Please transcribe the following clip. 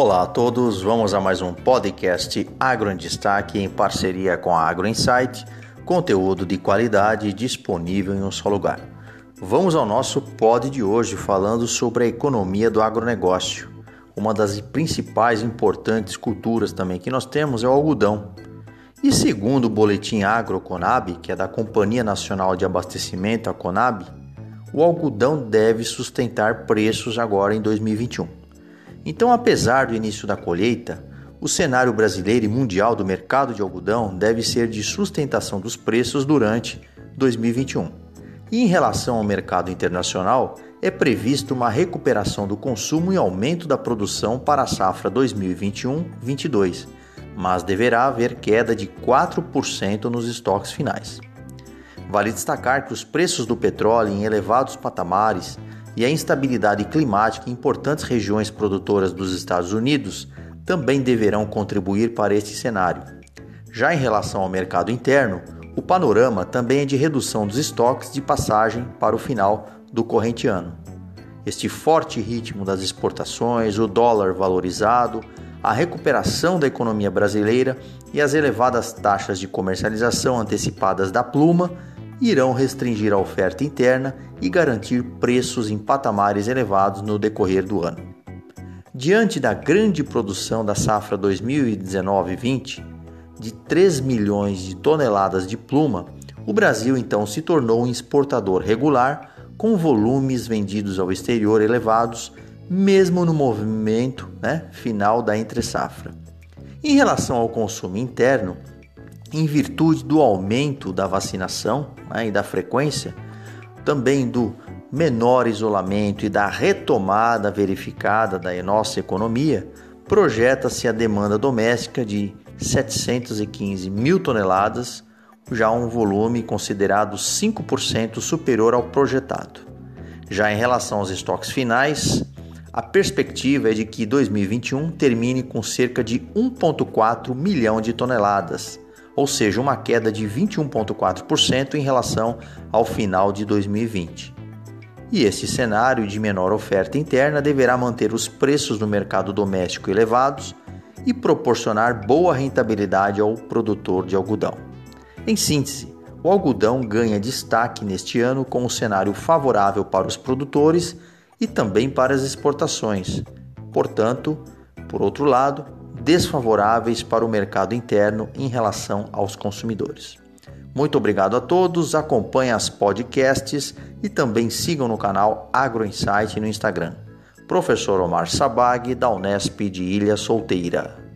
Olá a todos, vamos a mais um podcast Agro em Destaque em parceria com a Agro Insight, conteúdo de qualidade disponível em um só lugar. Vamos ao nosso pod de hoje falando sobre a economia do agronegócio. Uma das principais importantes culturas também que nós temos é o algodão. E segundo o boletim Agro Conab, que é da Companhia Nacional de Abastecimento, a Conab, o algodão deve sustentar preços agora em 2021. Então, apesar do início da colheita, o cenário brasileiro e mundial do mercado de algodão deve ser de sustentação dos preços durante 2021. E em relação ao mercado internacional, é previsto uma recuperação do consumo e aumento da produção para a safra 2021-22, mas deverá haver queda de 4% nos estoques finais. Vale destacar que os preços do petróleo em elevados patamares e a instabilidade climática em importantes regiões produtoras dos Estados Unidos também deverão contribuir para este cenário. Já em relação ao mercado interno, o panorama também é de redução dos estoques de passagem para o final do corrente ano. Este forte ritmo das exportações, o dólar valorizado, a recuperação da economia brasileira e as elevadas taxas de comercialização antecipadas da pluma irão restringir a oferta interna e garantir preços em patamares elevados no decorrer do ano. Diante da grande produção da safra 2019-20, de 3 milhões de toneladas de pluma, o Brasil então se tornou um exportador regular com volumes vendidos ao exterior elevados, mesmo no movimento né, final da entre-safra. Em relação ao consumo interno, em virtude do aumento da vacinação né, e da frequência, também do menor isolamento e da retomada verificada da nossa economia, projeta-se a demanda doméstica de 715 mil toneladas, já um volume considerado 5% superior ao projetado. Já em relação aos estoques finais, a perspectiva é de que 2021 termine com cerca de 1,4 milhão de toneladas, ou seja, uma queda de 21,4% em relação ao final de 2020. E esse cenário de menor oferta interna deverá manter os preços no mercado doméstico elevados e proporcionar boa rentabilidade ao produtor de algodão. Em síntese, o algodão ganha destaque neste ano com um cenário favorável para os produtores e também para as exportações. Portanto, por outro lado, desfavoráveis para o mercado interno em relação aos consumidores. Muito obrigado a todos, acompanhem as podcasts e também sigam no canal Agro Insight no Instagram. Professor Omar Sabag, da Unesp de Ilha Solteira.